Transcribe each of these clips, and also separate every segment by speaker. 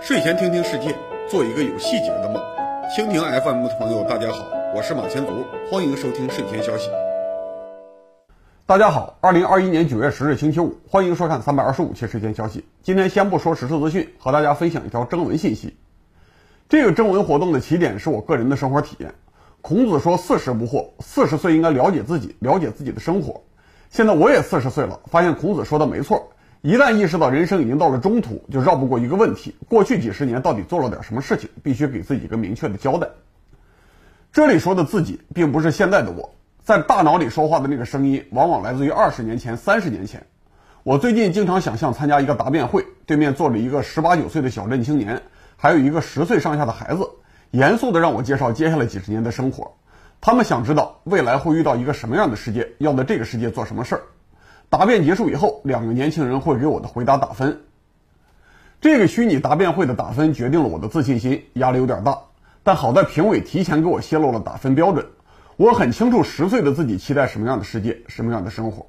Speaker 1: 睡前听听世界，做一个有细节的梦。蜻蜓 FM 的朋友，大家好，我是马前卒，欢迎收听睡前消息。
Speaker 2: 大家好，二零二一年九月十日星期五，欢迎收看三百二十五期睡前消息。今天先不说时事资讯，和大家分享一条征文信息。这个征文活动的起点是我个人的生活体验。孔子说：“四十不惑，四十岁应该了解自己，了解自己的生活。”现在我也四十岁了，发现孔子说的没错。一旦意识到人生已经到了中途，就绕不过一个问题：过去几十年到底做了点什么事情？必须给自己一个明确的交代。这里说的自己，并不是现在的我，在大脑里说话的那个声音，往往来自于二十年前、三十年前。我最近经常想象参加一个答辩会，对面坐着一个十八九岁的小镇青年，还有一个十岁上下的孩子，严肃地让我介绍接下来几十年的生活。他们想知道未来会遇到一个什么样的世界，要在这个世界做什么事儿。答辩结束以后，两个年轻人会给我的回答打分。这个虚拟答辩会的打分决定了我的自信心，压力有点大。但好在评委提前给我泄露了打分标准，我很清楚十岁的自己期待什么样的世界，什么样的生活。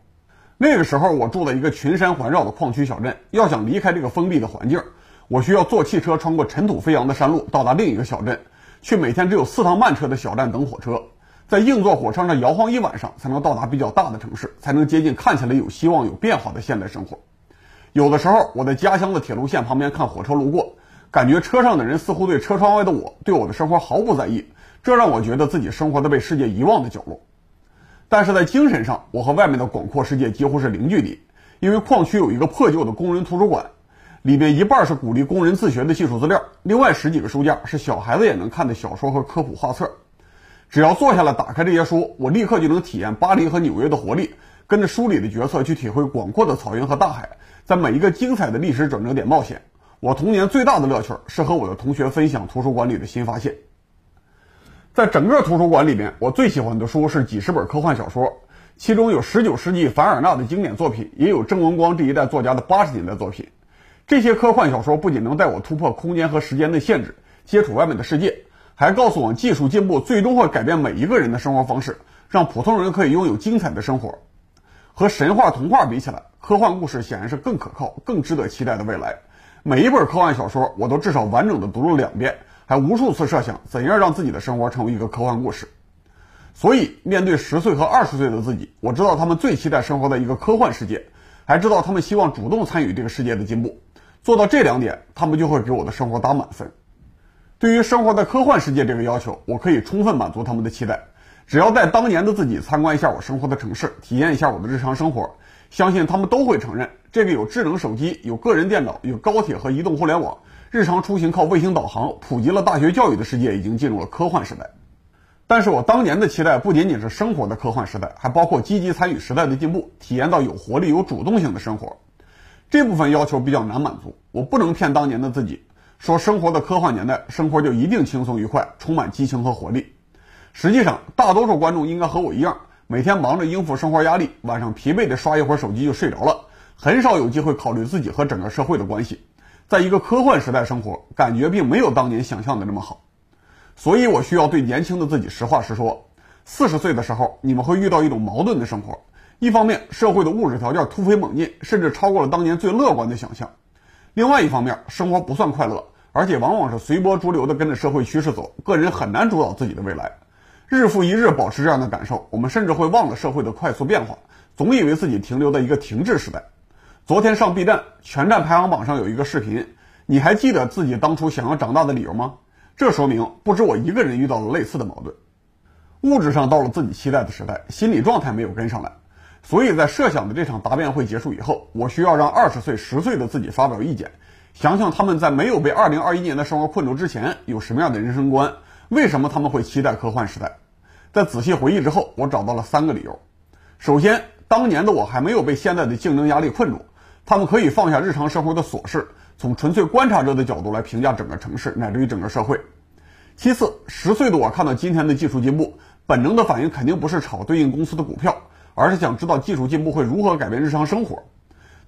Speaker 2: 那个时候我住在一个群山环绕的矿区小镇，要想离开这个封闭的环境，我需要坐汽车穿过尘土飞扬的山路，到达另一个小镇，去每天只有四趟慢车的小站等火车。在硬座火车上摇晃一晚上，才能到达比较大的城市，才能接近看起来有希望、有变化的现代生活。有的时候，我在家乡的铁路线旁边看火车路过，感觉车上的人似乎对车窗外的我、对我的生活毫不在意，这让我觉得自己生活在被世界遗忘的角落。但是在精神上，我和外面的广阔世界几乎是零距离，因为矿区有一个破旧的工人图书馆，里面一半是鼓励工人自学的技术资料，另外十几个书架是小孩子也能看的小说和科普画册。只要坐下来打开这些书，我立刻就能体验巴黎和纽约的活力，跟着书里的角色去体会广阔的草原和大海，在每一个精彩的历史转折点冒险。我童年最大的乐趣是和我的同学分享图书馆里的新发现。在整个图书馆里面，我最喜欢的书是几十本科幻小说，其中有19世纪凡尔纳的经典作品，也有郑文光这一代作家的80年代作品。这些科幻小说不仅能带我突破空间和时间的限制，接触外面的世界。还告诉我们，技术进步最终会改变每一个人的生活方式，让普通人可以拥有精彩的生活。和神话童话比起来，科幻故事显然是更可靠、更值得期待的未来。每一本科幻小说，我都至少完整的读了两遍，还无数次设想怎样让自己的生活成为一个科幻故事。所以，面对十岁和二十岁的自己，我知道他们最期待生活在一个科幻世界，还知道他们希望主动参与这个世界的进步。做到这两点，他们就会给我的生活打满分。对于生活在科幻世界这个要求，我可以充分满足他们的期待。只要带当年的自己参观一下我生活的城市，体验一下我的日常生活，相信他们都会承认，这个有智能手机、有个人电脑、有高铁和移动互联网，日常出行靠卫星导航，普及了大学教育的世界已经进入了科幻时代。但是我当年的期待不仅仅是生活的科幻时代，还包括积极参与时代的进步，体验到有活力、有主动性的生活。这部分要求比较难满足，我不能骗当年的自己。说生活的科幻年代，生活就一定轻松愉快，充满激情和活力。实际上，大多数观众应该和我一样，每天忙着应付生活压力，晚上疲惫的刷一会儿手机就睡着了，很少有机会考虑自己和整个社会的关系。在一个科幻时代生活，感觉并没有当年想象的那么好。所以我需要对年轻的自己实话实说：四十岁的时候，你们会遇到一种矛盾的生活。一方面，社会的物质条件突飞猛进，甚至超过了当年最乐观的想象。另外一方面，生活不算快乐，而且往往是随波逐流的跟着社会趋势走，个人很难主导自己的未来。日复一日保持这样的感受，我们甚至会忘了社会的快速变化，总以为自己停留在一个停滞时代。昨天上 B 站全站排行榜上有一个视频，你还记得自己当初想要长大的理由吗？这说明不止我一个人遇到了类似的矛盾。物质上到了自己期待的时代，心理状态没有跟上来。所以在设想的这场答辩会结束以后，我需要让二十岁、十岁的自己发表意见，想想他们在没有被二零二一年的生活困住之前有什么样的人生观，为什么他们会期待科幻时代。在仔细回忆之后，我找到了三个理由。首先，当年的我还没有被现在的竞争压力困住，他们可以放下日常生活的琐事，从纯粹观察者的角度来评价整个城市乃至于整个社会。其次，十岁的我看到今天的技术进步，本能的反应肯定不是炒对应公司的股票。而是想知道技术进步会如何改变日常生活。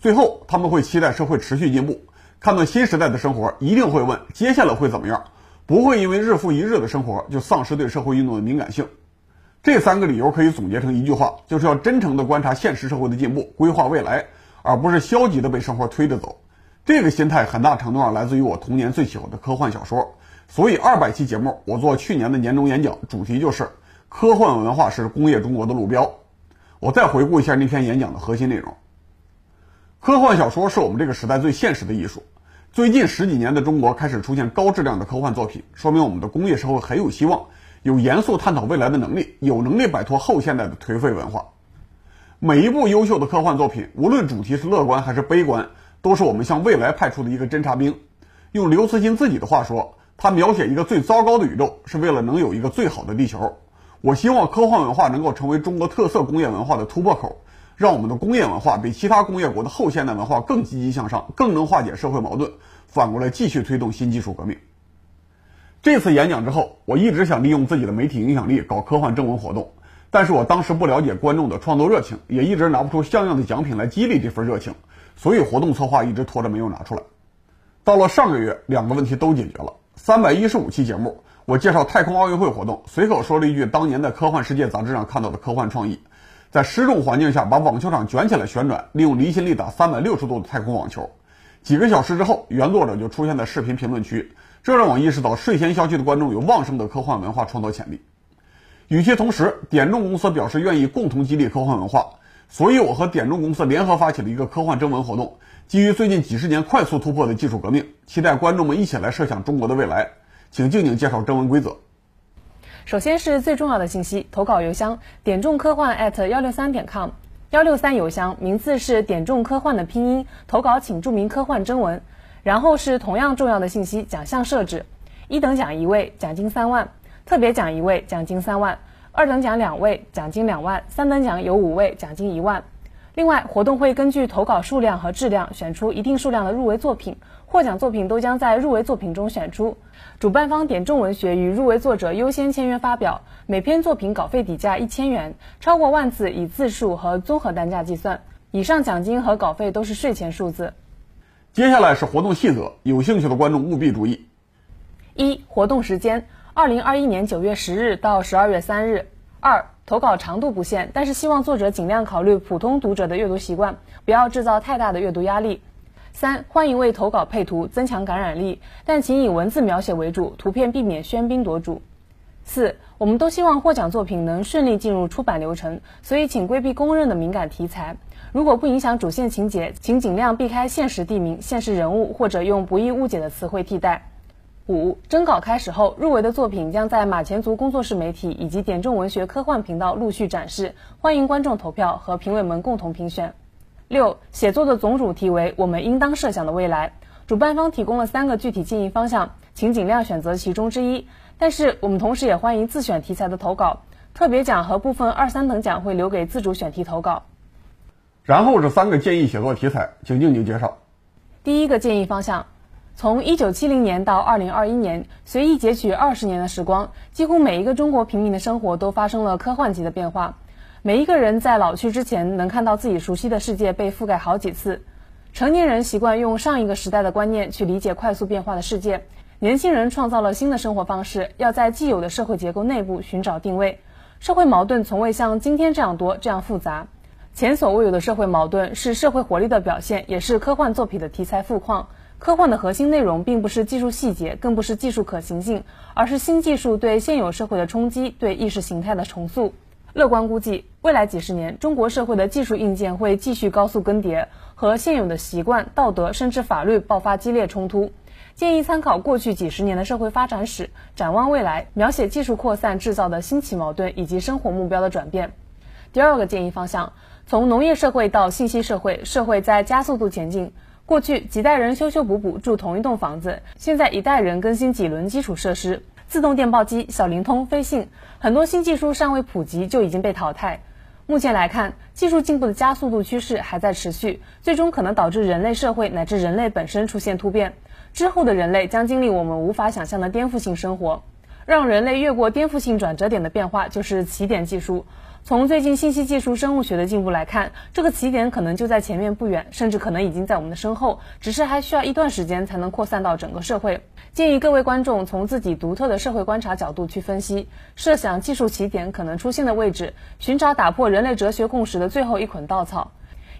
Speaker 2: 最后，他们会期待社会持续进步，看到新时代的生活，一定会问接下来会怎么样，不会因为日复一日的生活就丧失对社会运动的敏感性。这三个理由可以总结成一句话，就是要真诚地观察现实社会的进步，规划未来，而不是消极的被生活推着走。这个心态很大程度上来自于我童年最喜欢的科幻小说。所以二百期节目，我做去年的年终演讲，主题就是科幻文化是工业中国的路标。我再回顾一下那篇演讲的核心内容：科幻小说是我们这个时代最现实的艺术。最近十几年的中国开始出现高质量的科幻作品，说明我们的工业社会很有希望，有严肃探讨未来的能力，有能力摆脱后现代的颓废文化。每一部优秀的科幻作品，无论主题是乐观还是悲观，都是我们向未来派出的一个侦察兵。用刘慈欣自己的话说，他描写一个最糟糕的宇宙，是为了能有一个最好的地球。我希望科幻文化能够成为中国特色工业文化的突破口，让我们的工业文化比其他工业国的后现代文化更积极向上，更能化解社会矛盾，反过来继续推动新技术革命。这次演讲之后，我一直想利用自己的媒体影响力搞科幻征文活动，但是我当时不了解观众的创作热情，也一直拿不出像样的奖品来激励这份热情，所以活动策划一直拖着没有拿出来。到了上个月，两个问题都解决了。三百一十五期节目。我介绍太空奥运会活动，随口说了一句当年在《科幻世界》杂志上看到的科幻创意，在失重环境下把网球场卷起来旋转，利用离心力打三百六十度的太空网球。几个小时之后，原作者就出现在视频评论区，这让我意识到睡前消息的观众有旺盛的科幻文化创作潜力。与其同时，点众公司表示愿意共同激励科幻文化，所以我和点众公司联合发起了一个科幻征文活动，基于最近几十年快速突破的技术革命，期待观众们一起来设想中国的未来。请静静介绍征文规则。
Speaker 3: 首先是最重要的信息：投稿邮箱点中科幻 at 幺六三点 com，幺六三邮箱名字是点中科幻的拼音。投稿请注明科幻征文。然后是同样重要的信息：奖项设置，一等奖一位，奖金三万；特别奖一位，奖金三万；二等奖两位，奖金两万；三等奖有五位，奖金一万。另外，活动会根据投稿数量和质量选出一定数量的入围作品，获奖作品都将在入围作品中选出。主办方点中文学与入围作者优先签约发表，每篇作品稿费底价一千元，超过万字以字数和综合单价计算。以上奖金和稿费都是税前数字。
Speaker 2: 接下来是活动细则，有兴趣的观众务必注意。
Speaker 3: 一、活动时间：二零二一年九月十日到十二月三日。二投稿长度不限，但是希望作者尽量考虑普通读者的阅读习惯，不要制造太大的阅读压力。三欢迎为投稿配图，增强感染力，但请以文字描写为主，图片避免喧宾夺主。四我们都希望获奖作品能顺利进入出版流程，所以请规避公认的敏感题材。如果不影响主线情节，请尽量避开现实地名、现实人物，或者用不易误解的词汇替代。五征稿开始后，入围的作品将在马前卒工作室媒体以及点中文学科幻频道陆续展示，欢迎观众投票和评委们共同评选。六写作的总主题为我们应当设想的未来，主办方提供了三个具体建议方向，请尽量选择其中之一。但是我们同时也欢迎自选题材的投稿，特别奖和部分二三等奖会留给自主选题投稿。
Speaker 2: 然后是三个建议写作题材，请静静介绍。
Speaker 3: 第一个建议方向。从一九七零年到二零二一年，随意截取二十年的时光，几乎每一个中国平民的生活都发生了科幻级的变化。每一个人在老去之前，能看到自己熟悉的世界被覆盖好几次。成年人习惯用上一个时代的观念去理解快速变化的世界，年轻人创造了新的生活方式，要在既有的社会结构内部寻找定位。社会矛盾从未像今天这样多、这样复杂。前所未有的社会矛盾是社会活力的表现，也是科幻作品的题材富矿。科幻的核心内容并不是技术细节，更不是技术可行性，而是新技术对现有社会的冲击，对意识形态的重塑。乐观估计，未来几十年，中国社会的技术硬件会继续高速更迭，和现有的习惯、道德甚至法律爆发激烈冲突。建议参考过去几十年的社会发展史，展望未来，描写技术扩散制造的新奇矛盾以及生活目标的转变。第二个建议方向，从农业社会到信息社会，社会在加速度前进。过去几代人修修补补住同一栋房子，现在一代人更新几轮基础设施，自动电报机、小灵通、飞信，很多新技术尚未普及就已经被淘汰。目前来看，技术进步的加速度趋势还在持续，最终可能导致人类社会乃至人类本身出现突变。之后的人类将经历我们无法想象的颠覆性生活。让人类越过颠覆性转折点的变化，就是起点技术。从最近信息技术、生物学的进步来看，这个起点可能就在前面不远，甚至可能已经在我们的身后，只是还需要一段时间才能扩散到整个社会。建议各位观众从自己独特的社会观察角度去分析，设想技术起点可能出现的位置，寻找打破人类哲学共识的最后一捆稻草。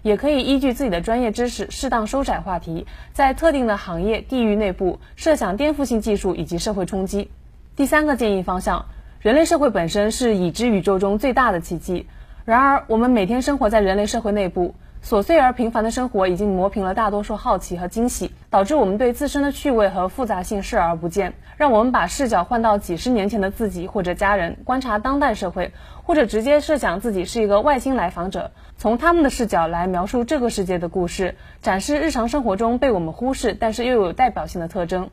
Speaker 3: 也可以依据自己的专业知识适当收窄话题，在特定的行业、地域内部设想颠覆性技术以及社会冲击。第三个建议方向，人类社会本身是已知宇宙中最大的奇迹，然而我们每天生活在人类社会内部。琐碎而平凡的生活已经磨平了大多数好奇和惊喜，导致我们对自身的趣味和复杂性视而不见。让我们把视角换到几十年前的自己或者家人，观察当代社会，或者直接设想自己是一个外星来访者，从他们的视角来描述这个世界的故事，展示日常生活中被我们忽视但是又有代表性的特征。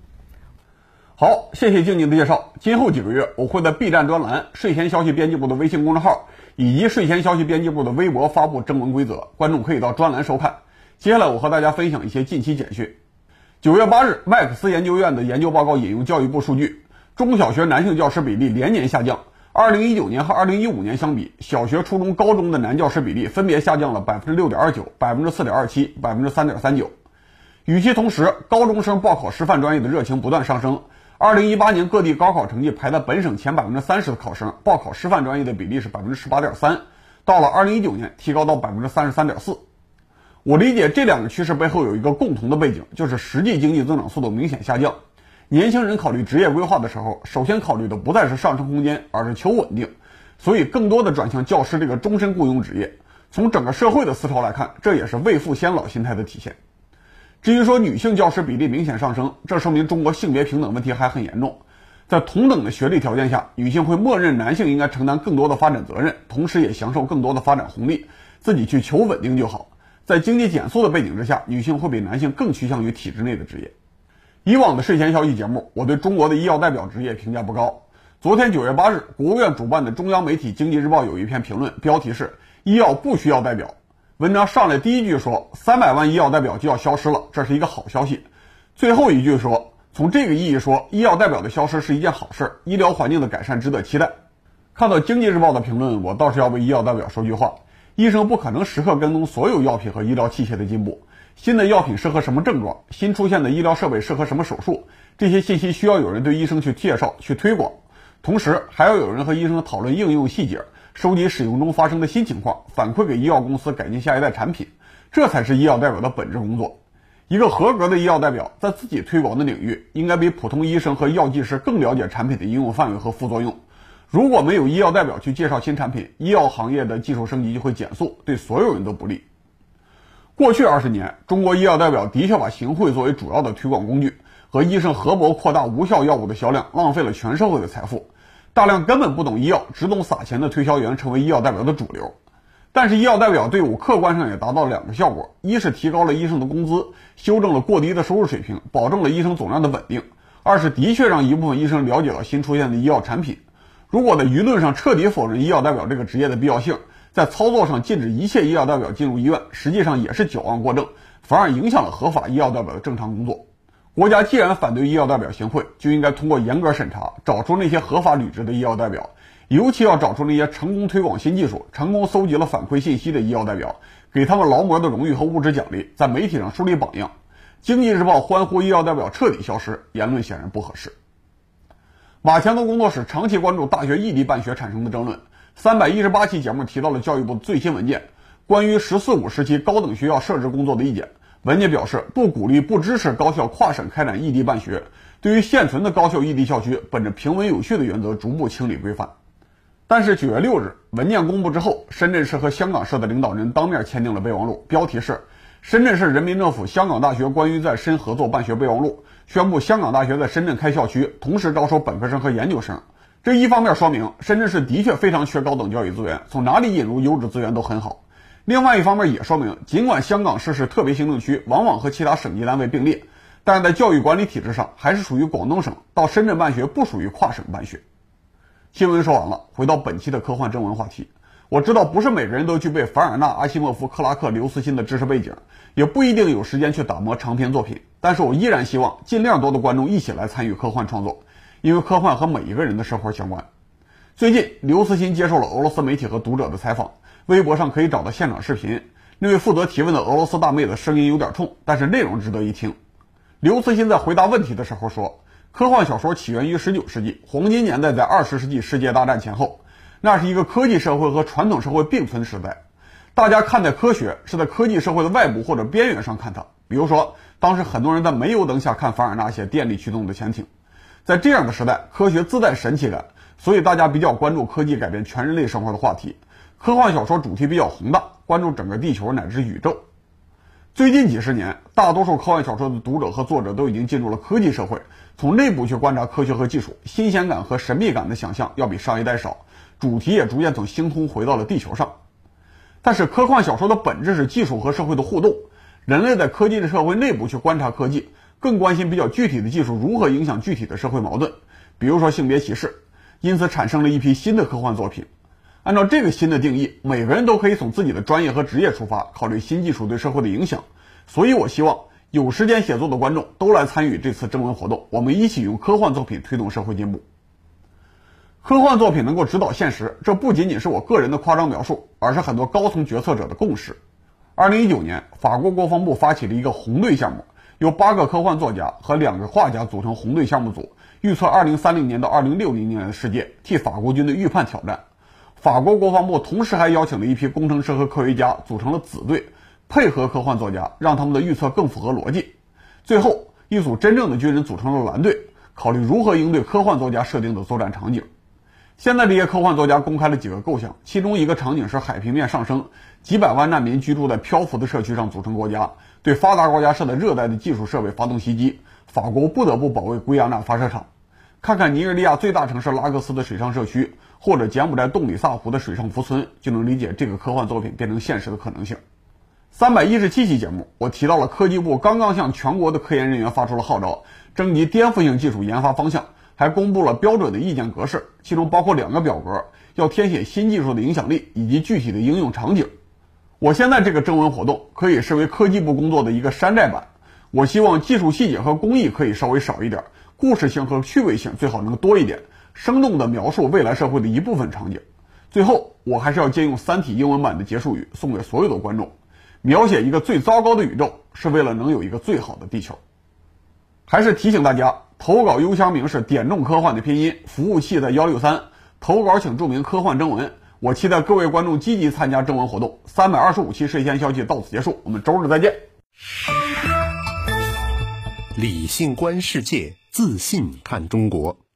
Speaker 2: 好，谢谢静静的介绍。今后几个月，我会在 B 站专栏、睡前消息编辑部的微信公众号。以及睡前消息编辑部的微博发布征文规则，观众可以到专栏收看。接下来我和大家分享一些近期简讯。九月八日，麦克斯研究院的研究报告引用教育部数据，中小学男性教师比例连年下降。二零一九年和二零一五年相比，小学、初中、高中的男教师比例分别下降了百分之六点二九、百分之四点二七、百分之三点三九。与其同时，高中生报考师范专业的热情不断上升。二零一八年各地高考成绩排在本省前百分之三十的考生报考师范专业的比例是百分之十八点三，到了二零一九年提高到百分之三十三点四。我理解这两个趋势背后有一个共同的背景，就是实际经济增长速度明显下降。年轻人考虑职业规划的时候，首先考虑的不再是上升空间，而是求稳定，所以更多的转向教师这个终身雇佣职业。从整个社会的思潮来看，这也是未富先老心态的体现。至于说女性教师比例明显上升，这说明中国性别平等问题还很严重。在同等的学历条件下，女性会默认男性应该承担更多的发展责任，同时也享受更多的发展红利，自己去求稳定就好。在经济减速的背景之下，女性会比男性更趋向于体制内的职业。以往的睡前消息节目，我对中国的医药代表职业评价不高。昨天九月八日，国务院主办的中央媒体《经济日报》有一篇评论，标题是“医药不需要代表”。文章上来第一句说三百万医药代表就要消失了，这是一个好消息。最后一句说，从这个意义说，医药代表的消失是一件好事，医疗环境的改善值得期待。看到经济日报的评论，我倒是要为医药代表说句话：医生不可能时刻跟踪所有药品和医疗器械的进步，新的药品适合什么症状，新出现的医疗设备适合什么手术，这些信息需要有人对医生去介绍、去推广，同时还要有人和医生讨论应用细节。收集使用中发生的新情况，反馈给医药公司改进下一代产品，这才是医药代表的本质工作。一个合格的医药代表在自己推广的领域，应该比普通医生和药剂师更了解产品的应用范围和副作用。如果没有医药代表去介绍新产品，医药行业的技术升级就会减速，对所有人都不利。过去二十年，中国医药代表的确把行贿作为主要的推广工具，和医生合谋扩大无效药物的销量，浪费了全社会的财富。大量根本不懂医药、只懂撒钱的推销员成为医药代表的主流，但是医药代表队伍客观上也达到两个效果：一是提高了医生的工资，修正了过低的收入水平，保证了医生总量的稳定；二是的确让一部分医生了解了新出现的医药产品。如果在舆论上彻底否认医药代表这个职业的必要性，在操作上禁止一切医药代表进入医院，实际上也是矫枉过正，反而影响了合法医药代表的正常工作。国家既然反对医药代表行贿，就应该通过严格审查，找出那些合法履职的医药代表，尤其要找出那些成功推广新技术、成功搜集了反馈信息的医药代表，给他们劳模的荣誉和物质奖励，在媒体上树立榜样。经济日报欢呼医药代表彻底消失，言论显然不合适。马前东工作室长期关注大学异地办学产生的争论，三百一十八期节目提到了教育部最新文件，关于“十四五”时期高等学校设置工作的意见。文件表示，不鼓励、不支持高校跨省开展异地办学。对于现存的高校异地校区，本着平稳有序的原则，逐步清理规范。但是九月六日，文件公布之后，深圳市和香港市的领导人当面签订了备忘录，标题是《深圳市人民政府香港大学关于在深合作办学备忘录》，宣布香港大学在深圳开校区，同时招收本科生和研究生。这一方面说明，深圳市的确非常缺高等教育资源，从哪里引入优质资源都很好。另外一方面也说明，尽管香港市是特别行政区，往往和其他省级单位并列，但是在教育管理体制上还是属于广东省。到深圳办学不属于跨省办学。新闻说完了，回到本期的科幻征文话题。我知道不是每个人都具备凡尔纳、阿西莫夫、克拉克、刘慈欣的知识背景，也不一定有时间去打磨长篇作品。但是我依然希望尽量多的观众一起来参与科幻创作，因为科幻和每一个人的生活相关。最近，刘慈欣接受了俄罗斯媒体和读者的采访。微博上可以找到现场视频，那位负责提问的俄罗斯大妹子声音有点冲，但是内容值得一听。刘慈欣在回答问题的时候说：“科幻小说起源于19世纪，黄金年代在20世纪世界大战前后，那是一个科技社会和传统社会并存时代。大家看待科学是在科技社会的外部或者边缘上看它。比如说，当时很多人在煤油灯下看凡尔纳写电力驱动的潜艇，在这样的时代，科学自带神奇感，所以大家比较关注科技改变全人类生活的话题。科幻小说主题比较宏大，关注整个地球乃至宇宙。最近几十年，大多数科幻小说的读者和作者都已经进入了科技社会，从内部去观察科学和技术，新鲜感和神秘感的想象要比上一代少，主题也逐渐从星空回到了地球上。但是，科幻小说的本质是技术和社会的互动，人类在科技的社会内部去观察科技，更关心比较具体的技术如何影响具体的社会矛盾，比如说性别歧视，因此产生了一批新的科幻作品。按照这个新的定义，每个人都可以从自己的专业和职业出发，考虑新技术对社会的影响。所以，我希望有时间写作的观众都来参与这次征文活动，我们一起用科幻作品推动社会进步。科幻作品能够指导现实，这不仅仅是我个人的夸张描述，而是很多高层决策者的共识。二零一九年，法国国防部发起了一个红队项目，由八个科幻作家和两个画家组成红队项目组，预测二零三零年到二零六零年的世界，替法国军队预判挑战。法国国防部同时还邀请了一批工程师和科学家，组成了子队，配合科幻作家，让他们的预测更符合逻辑。最后，一组真正的军人组成了蓝队，考虑如何应对科幻作家设定的作战场景。现在，这些科幻作家公开了几个构想，其中一个场景是海平面上升，几百万难民居住在漂浮的社区上组成国家，对发达国家设在热带的技术设备发动袭击，法国不得不保卫圭亚那发射场。看看尼日利亚最大城市拉各斯的水上社区，或者柬埔寨洞里萨湖的水上浮村，就能理解这个科幻作品变成现实的可能性。三百一十七期节目，我提到了科技部刚刚向全国的科研人员发出了号召，征集颠覆性技术研发方向，还公布了标准的意见格式，其中包括两个表格，要填写新技术的影响力以及具体的应用场景。我现在这个征文活动可以视为科技部工作的一个山寨版，我希望技术细节和工艺可以稍微少一点。故事性和趣味性最好能多一点，生动地描述未来社会的一部分场景。最后，我还是要借用《三体》英文版的结束语，送给所有的观众：描写一个最糟糕的宇宙，是为了能有一个最好的地球。还是提醒大家，投稿邮箱名是点中科幻的拼音，服务器在幺六三。投稿请注明科幻征文。我期待各位观众积极参加征文活动。三百二十五期睡前消息到此结束，我们周日再见。
Speaker 4: 理性观世界。自信看中国。